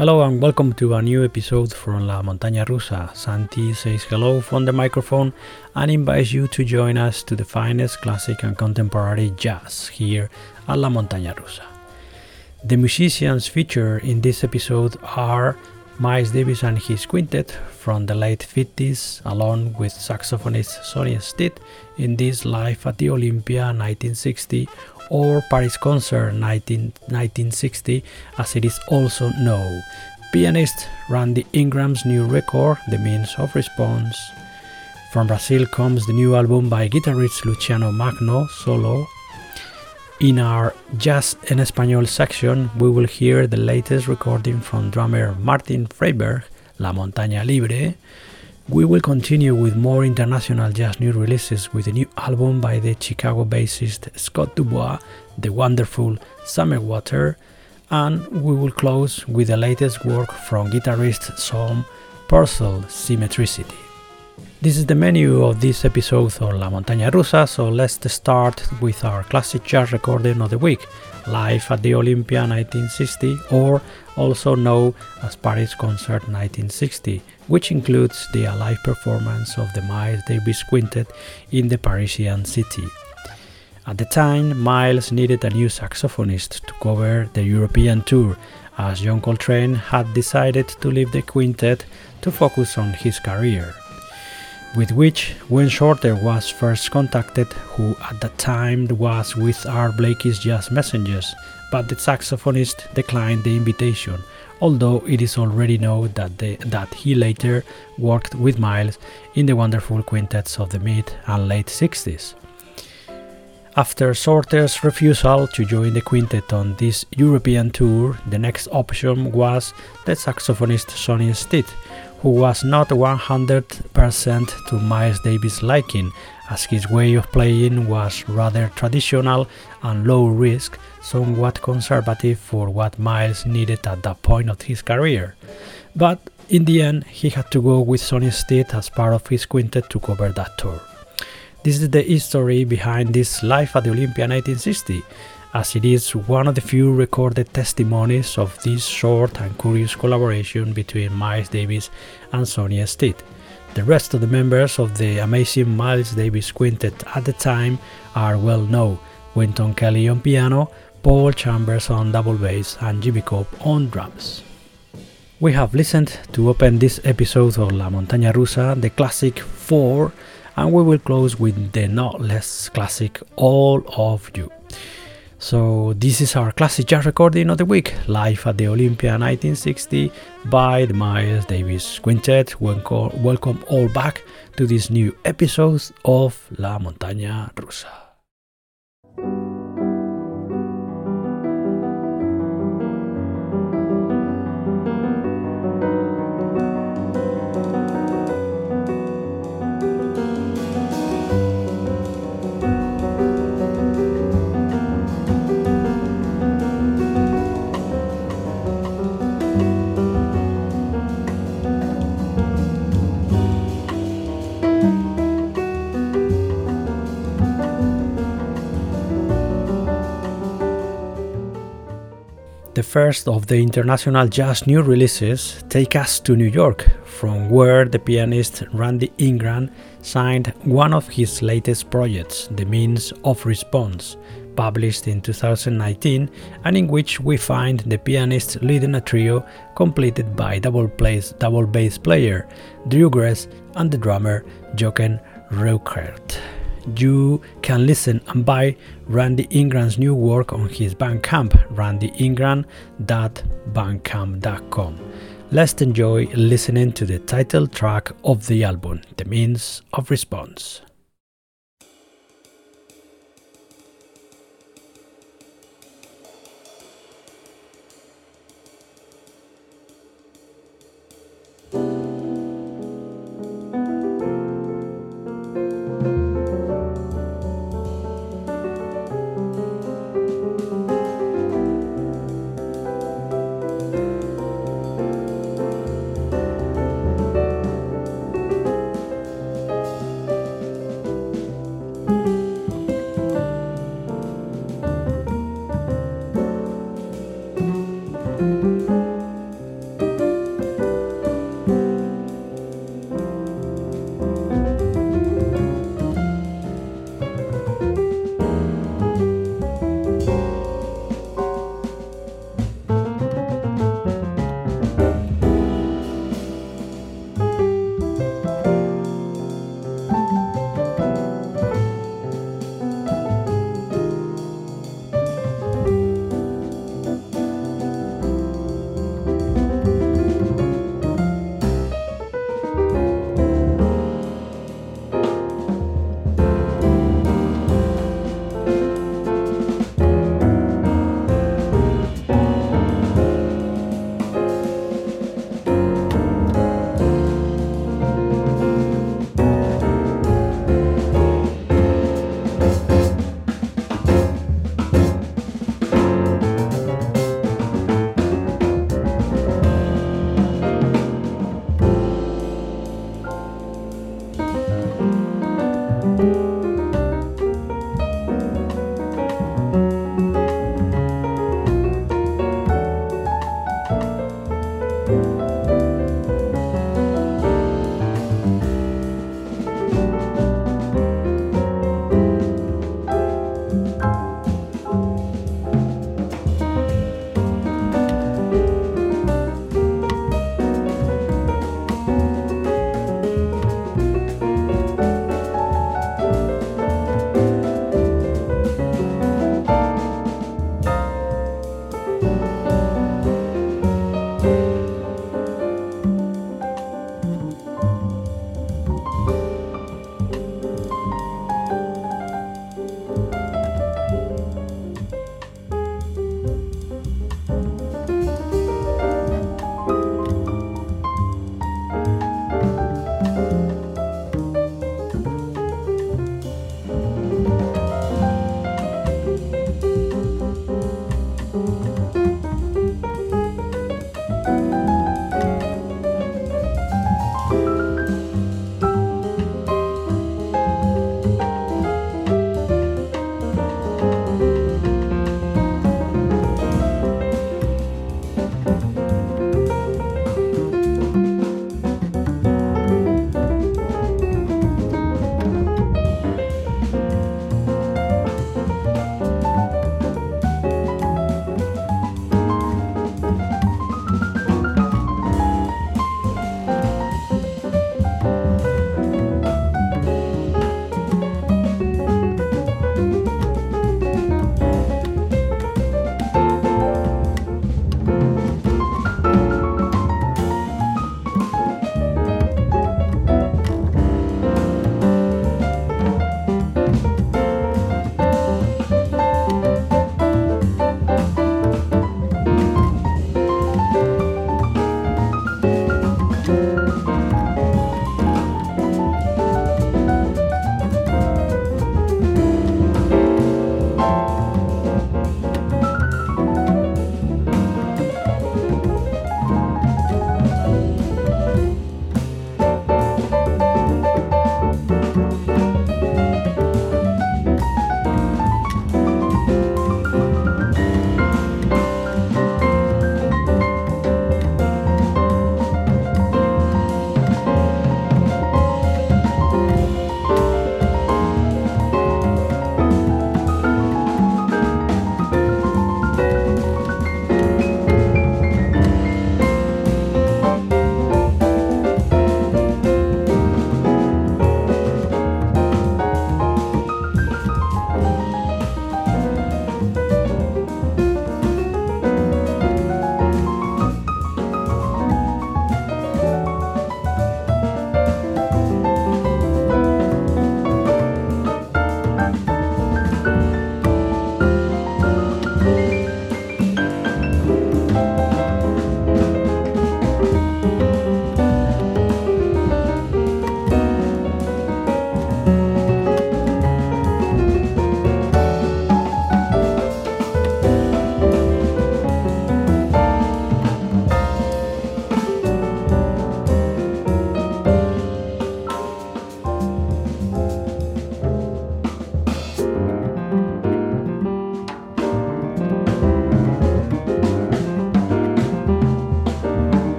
Hello and welcome to a new episode from La Montaña Rusa. Santi says hello from the microphone and invites you to join us to the finest classic and contemporary jazz here at La Montaña Rusa. The musicians featured in this episode are Miles Davis and his quintet from the late 50s, along with saxophonist Sonny Stitt in this Live at the Olympia 1960 or Paris Concert 19, 1960, as it is also known. Pianist Randy Ingram's new record, The Means of Response. From Brazil comes the new album by guitarist Luciano Magno, solo. In our Jazz en Español section, we will hear the latest recording from drummer Martin Freiberg, La Montaña Libre, we will continue with more international jazz new releases with a new album by the Chicago bassist Scott DuBois, The Wonderful Summer Water, and we will close with the latest work from guitarist Shawn Purcell, Symmetricity. This is the menu of this episode of La Montaña Rusa, so let's start with our classic jazz recording of the week, live at the Olympia 1960, or also known as Paris Concert 1960, which includes the live performance of the Miles Davis Quintet in the Parisian city. At the time, Miles needed a new saxophonist to cover the European tour, as John Coltrane had decided to leave the quintet to focus on his career. With which Wayne Shorter was first contacted, who at the time was with Art Blakey's Jazz Messengers, but the saxophonist declined the invitation, although it is already known that, that he later worked with Miles in the wonderful quintets of the mid and late 60s. After Shorter's refusal to join the quintet on this European tour, the next option was the saxophonist Sonny Stitt, who was not 100% to Miles Davis' liking, as his way of playing was rather traditional and low risk, somewhat conservative for what Miles needed at that point of his career. But in the end, he had to go with Sonny Stitt as part of his quintet to cover that tour. This is the history behind this Live at the Olympia 1960, as it is one of the few recorded testimonies of this short and curious collaboration between Miles Davis and Sonny Stitt. The rest of the members of the amazing Miles Davis Quintet at the time are well known Wynton Kelly on piano, Paul Chambers on double bass, and Jimmy Cobb on drums. We have listened to open this episode of La Montaña Rusa, the classic 4, and we will close with the not less classic All of You. So this is our classic jazz recording of the week, live at the Olympia 1960 by the Miles Davis Quintet. Welcome all back to this new episode of La Montaña Rusa. The first of the international jazz new releases take us to New York, from where the pianist Randy Ingram signed one of his latest projects, The Means of Response, published in 2019, and in which we find the pianist leading a trio completed by double, plays, double bass player Drew Gress and the drummer Jochen Rueckert you can listen and buy Randy Ingram's new work on his Bandcamp, randyingram.bandcamp.com. Let's enjoy listening to the title track of the album, The Means of Response.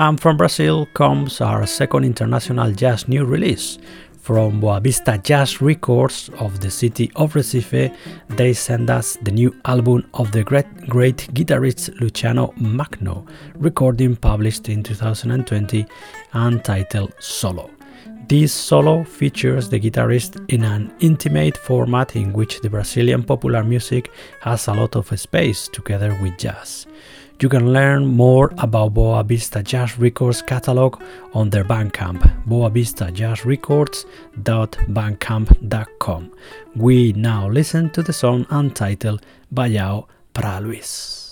And from Brazil comes our second international jazz new release. From Boa Vista Jazz Records of the city of Recife, they send us the new album of the great, great guitarist Luciano Magno, recording published in 2020 and titled Solo. This solo features the guitarist in an intimate format in which the Brazilian popular music has a lot of space together with jazz. You can learn more about Boa Vista Jazz Records catalog on their Bandcamp, boavistajazzrecords.bandcamp.com. We now listen to the song untitled Bayao para Luis.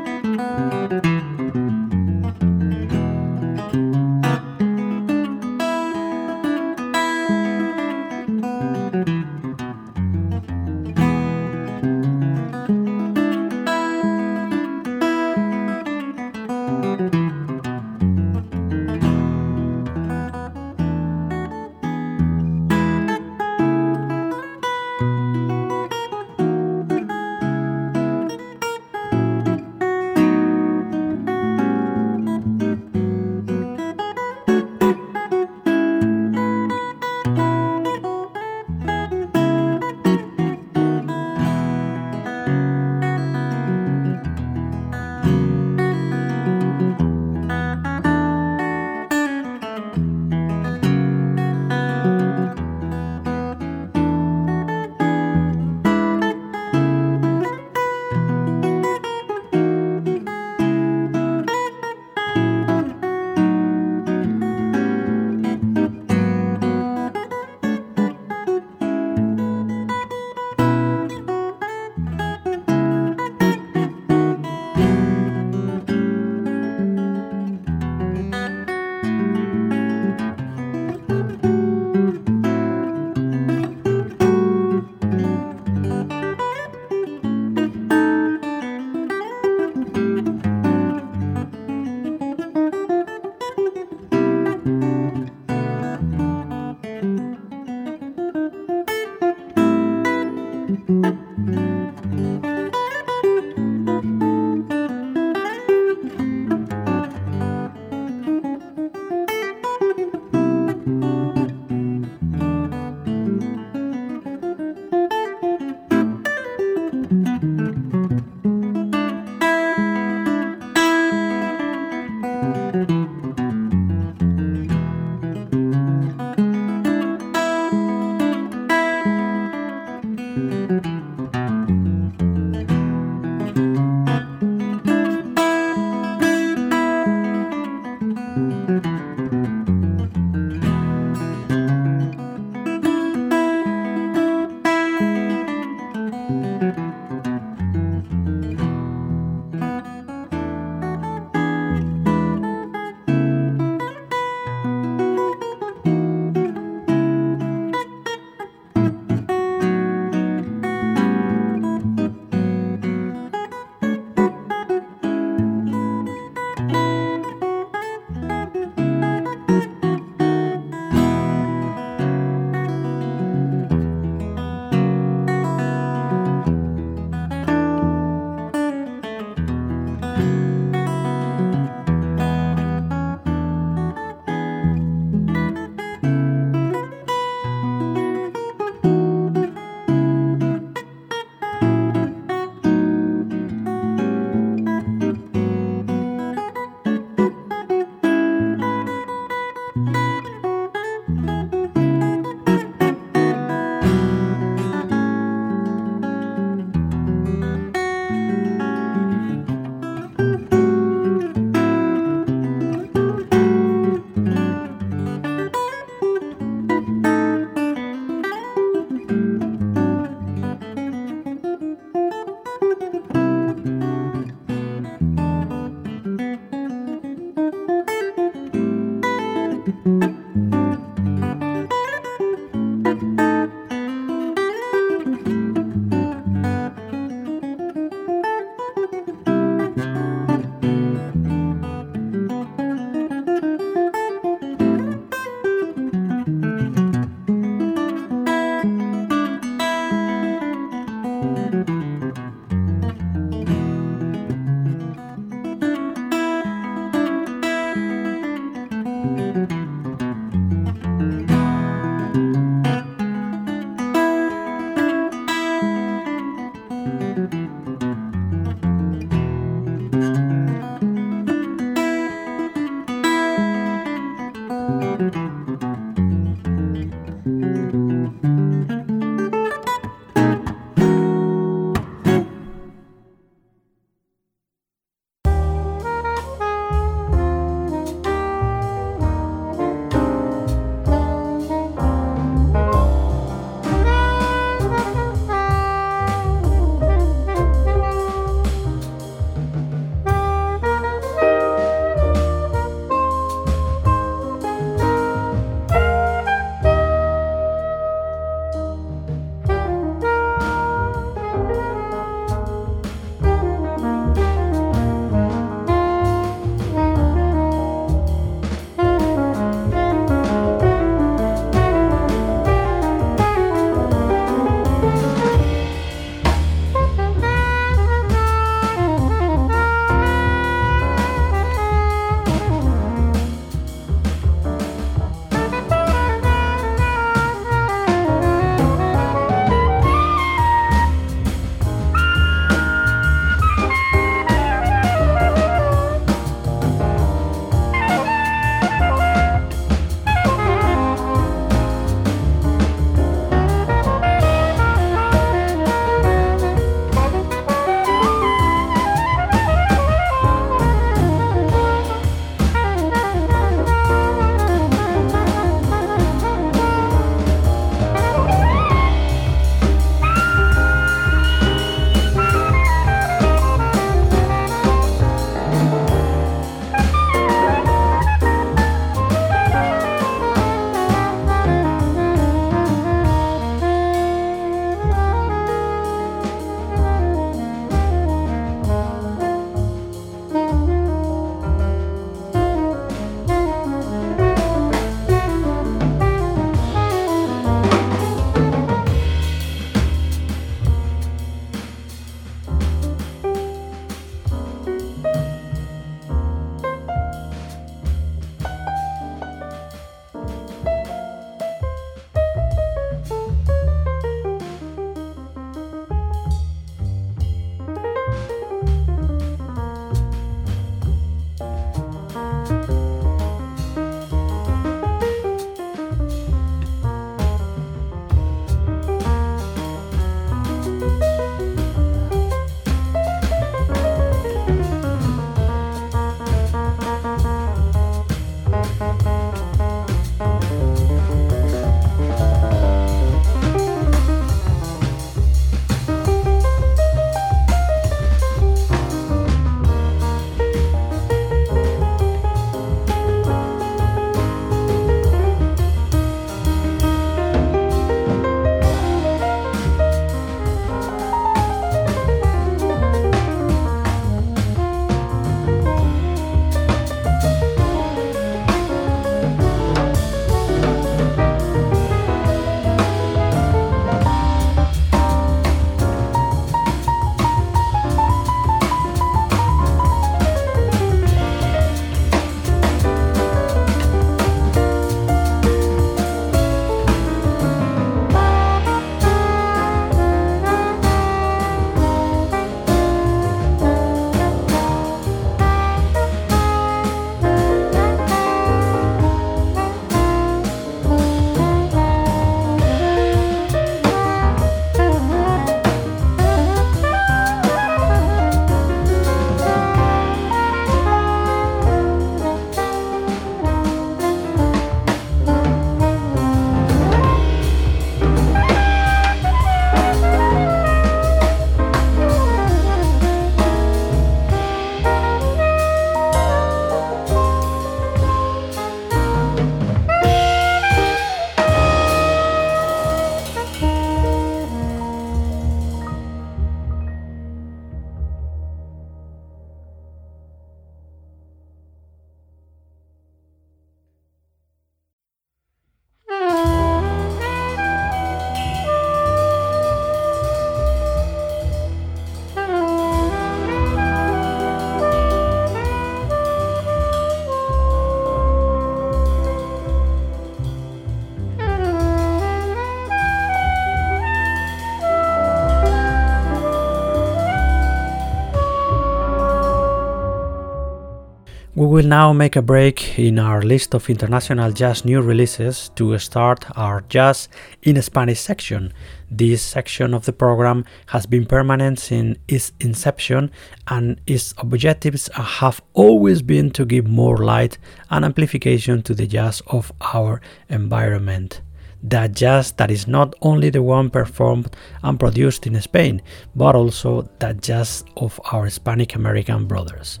We will now make a break in our list of international jazz new releases to start our Jazz in Spanish section. This section of the program has been permanent since its inception, and its objectives have always been to give more light and amplification to the jazz of our environment. That jazz that is not only the one performed and produced in Spain, but also that jazz of our Hispanic American brothers.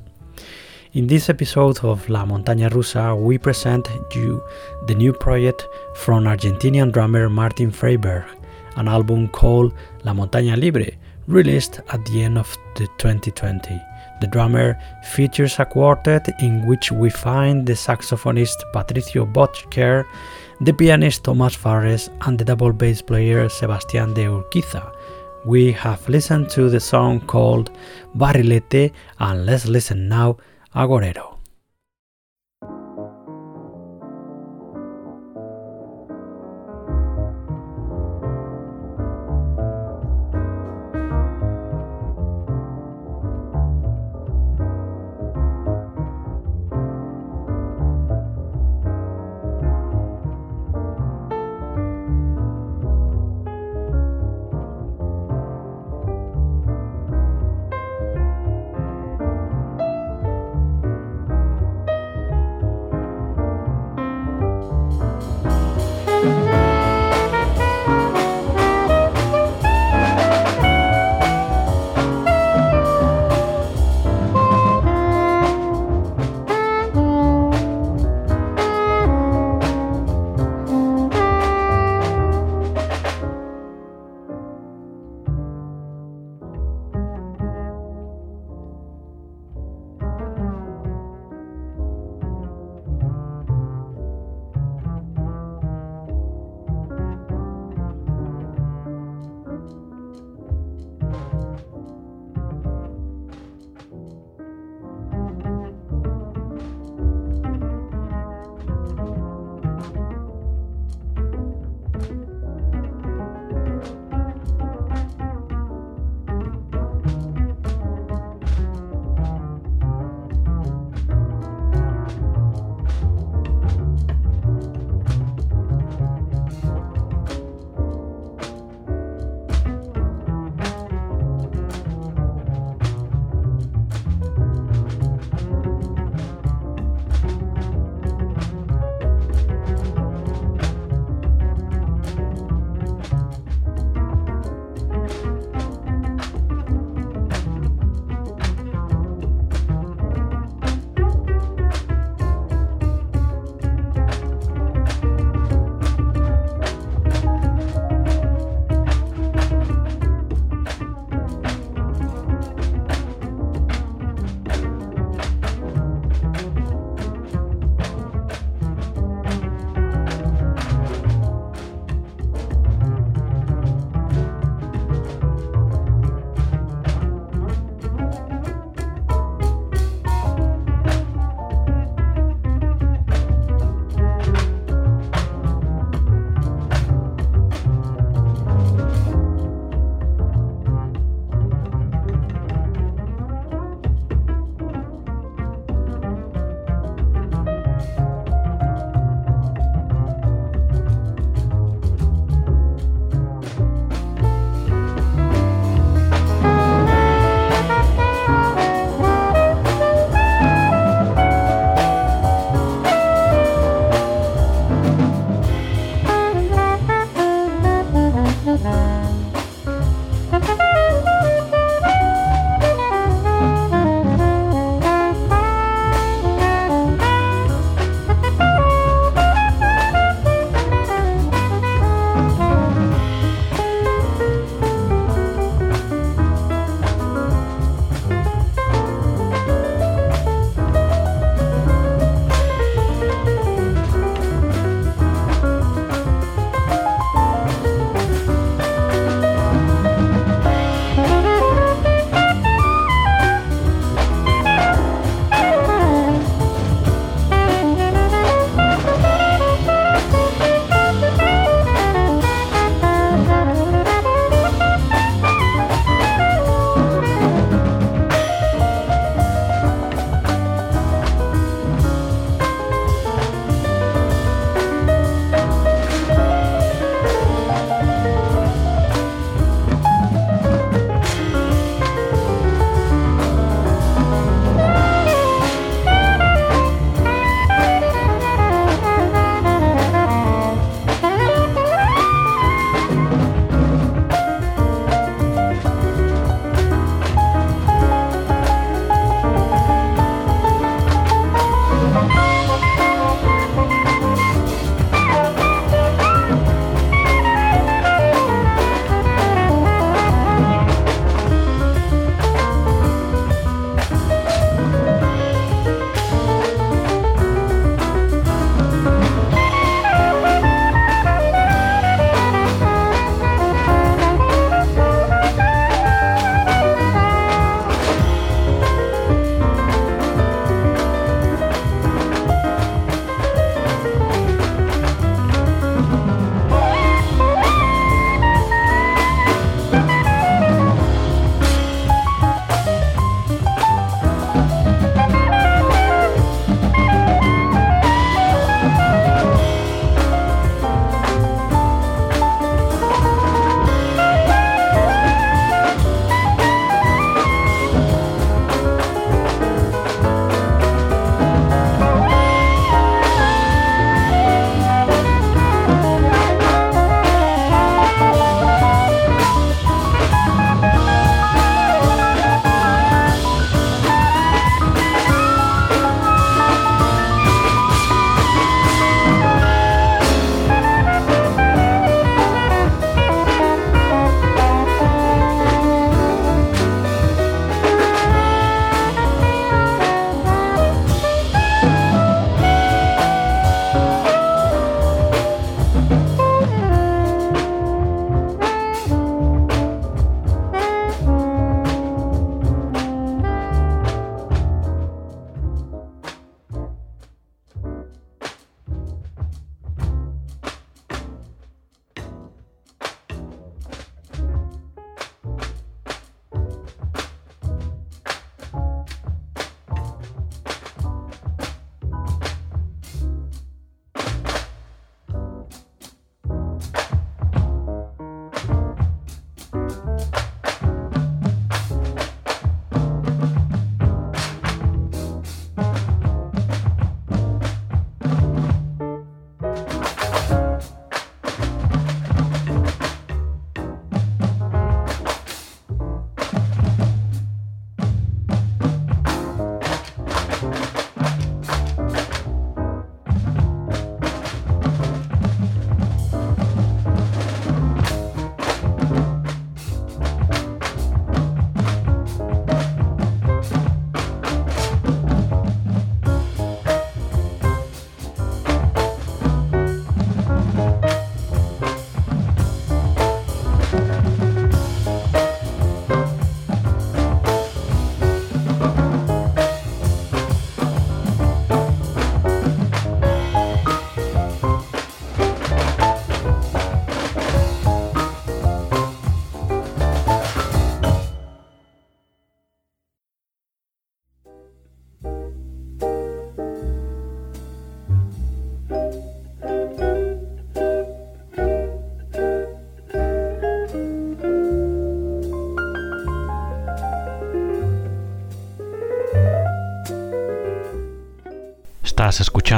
In this episode of La Montaña Rusa, we present you the new project from Argentinian drummer Martin Freiberg, an album called La Montaña Libre, released at the end of the 2020. The drummer features a quartet in which we find the saxophonist Patricio Botker, the pianist Tomás Farres, and the double bass player Sebastián de Urquiza. We have listened to the song called Barrilete, and let's listen now agorero.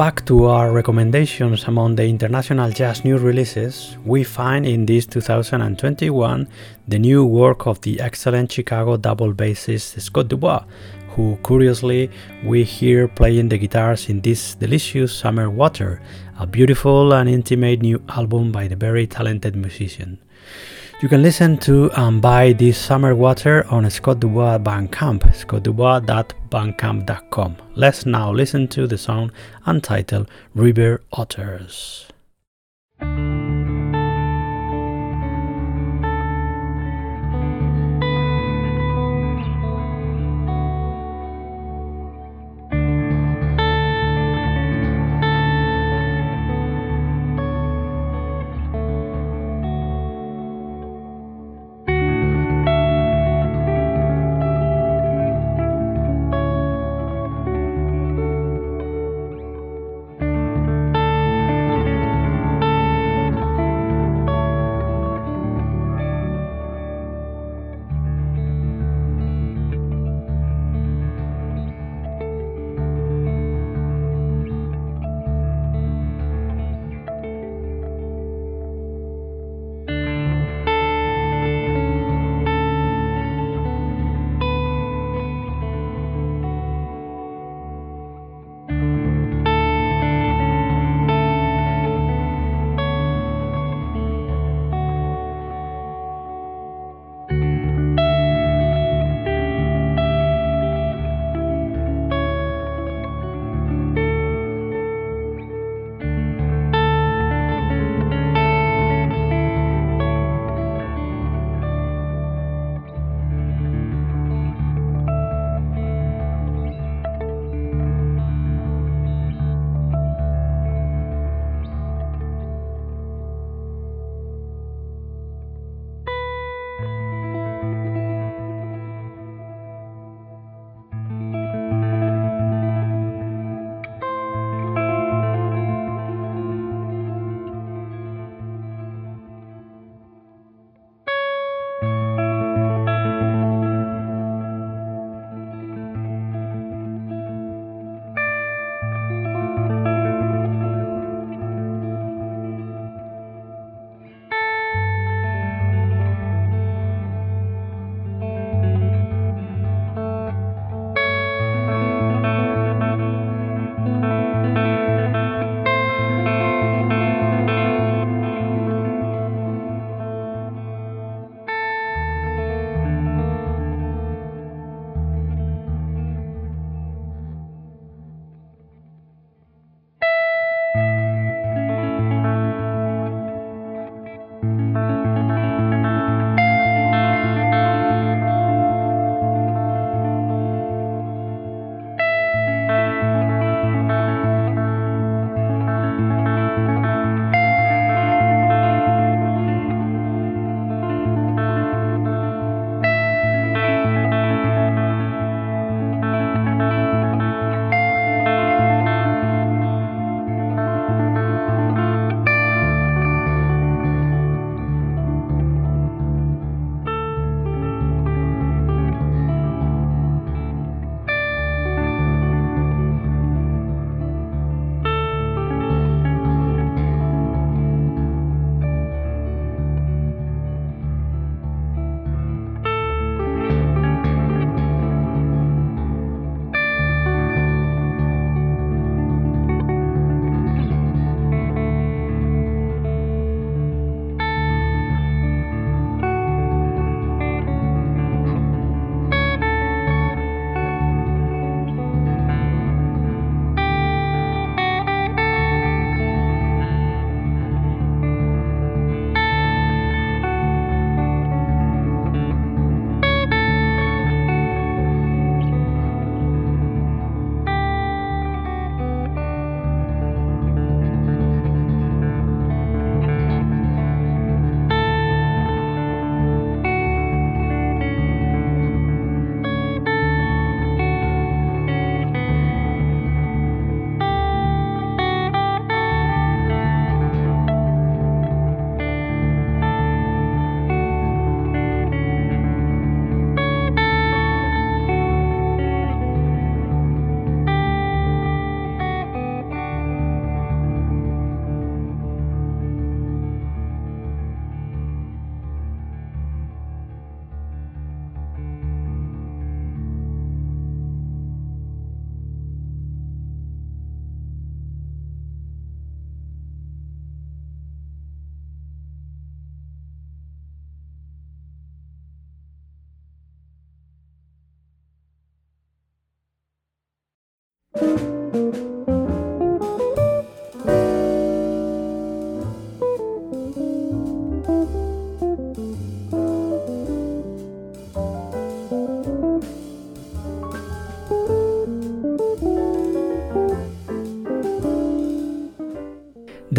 Back to our recommendations among the international jazz new releases, we find in this 2021 the new work of the excellent Chicago double bassist Scott DuBois, who curiously we hear playing the guitars in this delicious Summer Water, a beautiful and intimate new album by the very talented musician. You can listen to and buy this summer water on Scott DuBois Bandcamp, scottdubois.bandcamp.com. Let's now listen to the song untitled River Otters.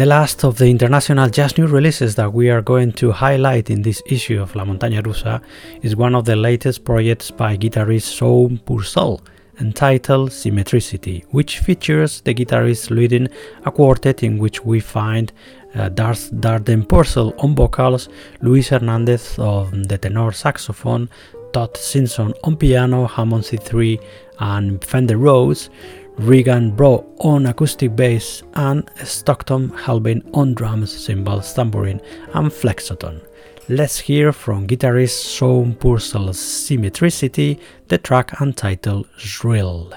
The last of the international jazz new releases that we are going to highlight in this issue of La Montaña Rusa is one of the latest projects by guitarist Shawn Purcell, entitled Symmetricity, which features the guitarist leading a quartet in which we find uh, Darth Darden Purcell on vocals, Luis Hernandez on the tenor saxophone, Todd Simpson on piano, Hammond C3 and Fender Rhodes, Regan Brough on acoustic bass, and Stockton Helbing on drums, cymbals, tambourine, and flexatone. Let's hear from guitarist Shawn Purcell's Symmetricity, the track entitled Shrill.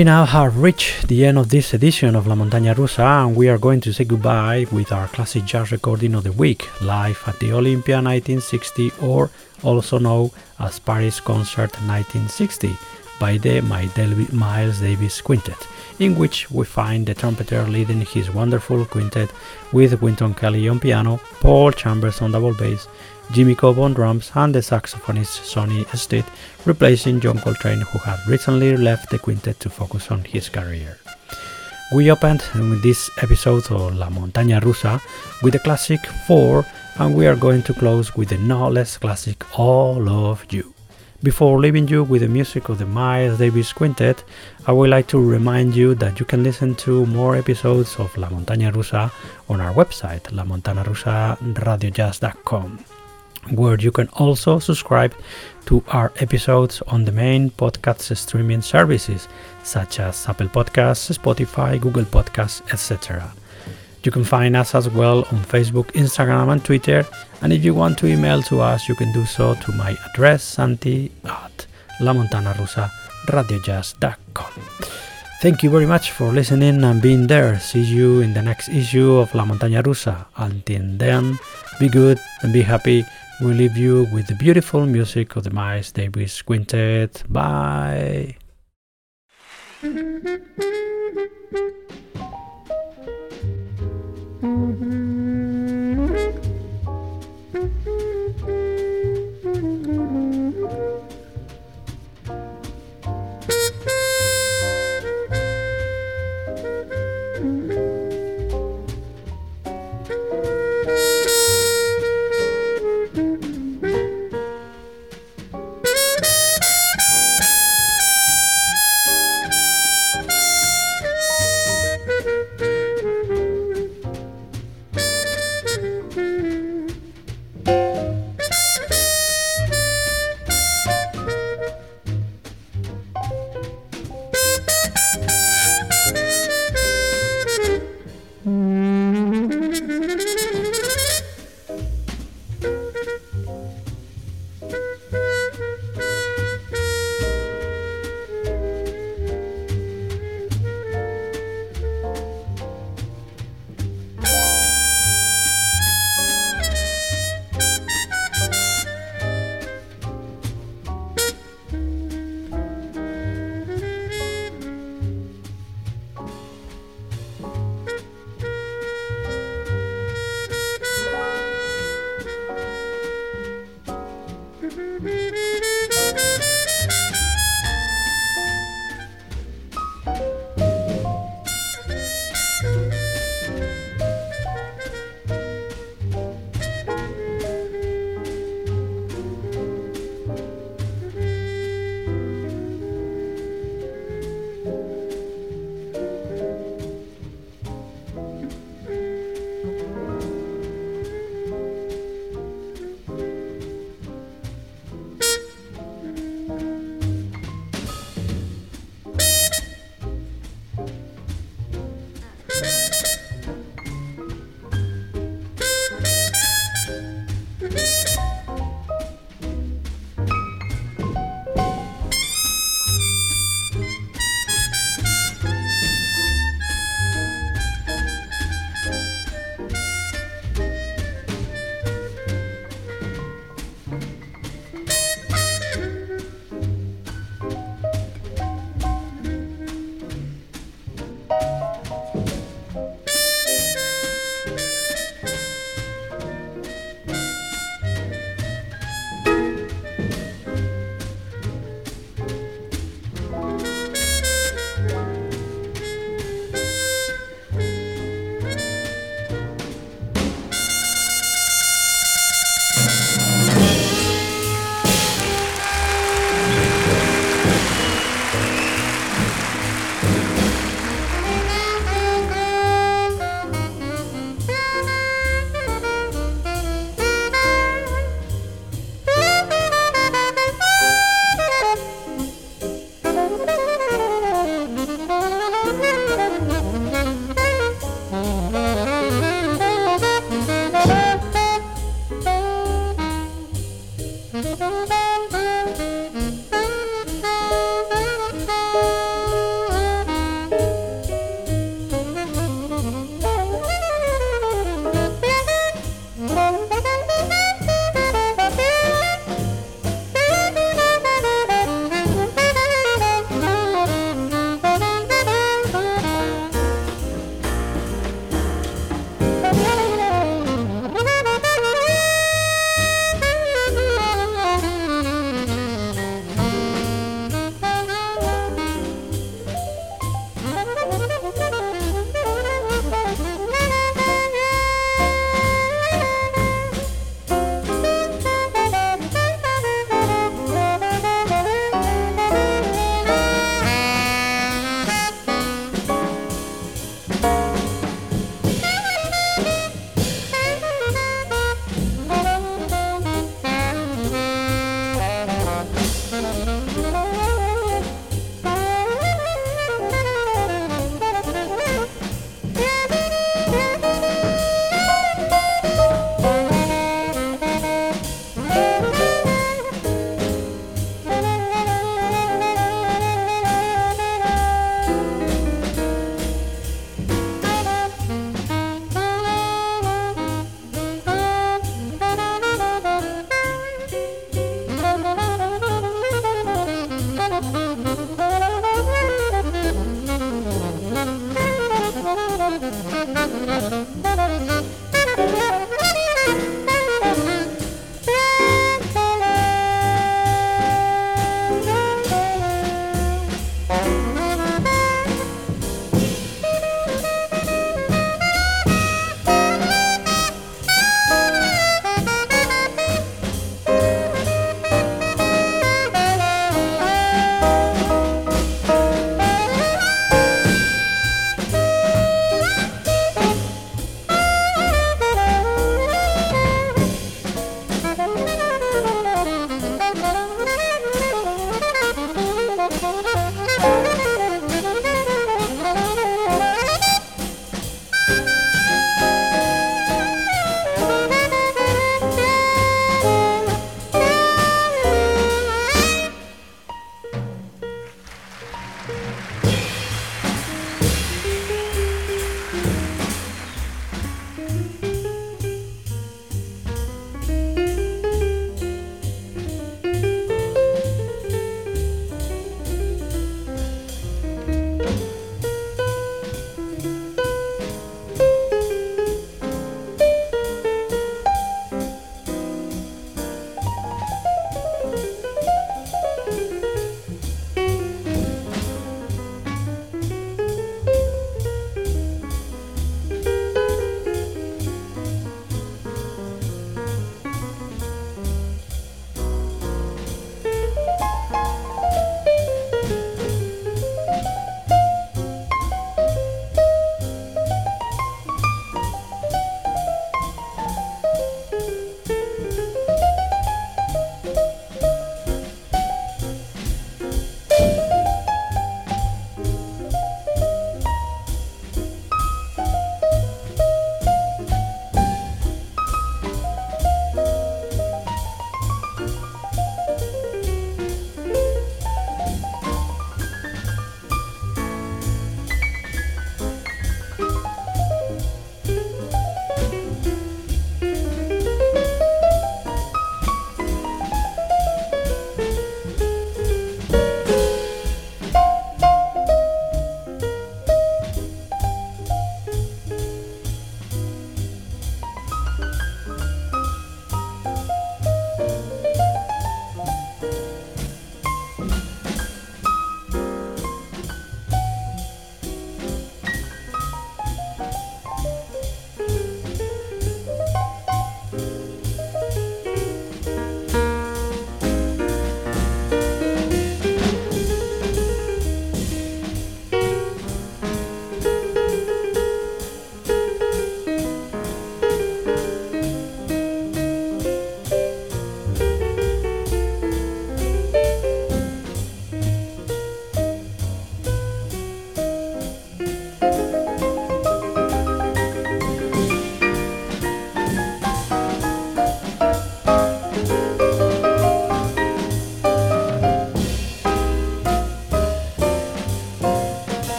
We now have reached the end of this edition of La Montaña Rusa and we are going to say goodbye with our classic jazz recording of the week, live at the Olympia 1960 or also known as Paris Concert 1960 by the Miles Davis Quintet, in which we find the trumpeter leading his wonderful quintet with Wynton Kelly on piano, Paul Chambers on double bass, Jimmy Cobb on drums, and the saxophonist Sonny Stitt replacing John Coltrane, who had recently left the quintet to focus on his career. We opened this episode of La Montaña Rusa with the classic 4, and we are going to close with the no less classic All of You. Before leaving you with the music of the Miles Davis Quintet, I would like to remind you that you can listen to more episodes of La Montaña Rusa on our website, lamontanarusaradiojazz.com where you can also subscribe to our episodes on the main podcast streaming services such as Apple Podcasts, Spotify, Google Podcasts, etc. You can find us as well on Facebook, Instagram, and Twitter. And if you want to email to us, you can do so to my address santi at lamontanarusaradiojazz.com. Thank you very much for listening and being there. See you in the next issue of La Montaña Rusa. Until then, be good and be happy we leave you with the beautiful music of the Miles Davis Quintet. Bye. Mm-hmm.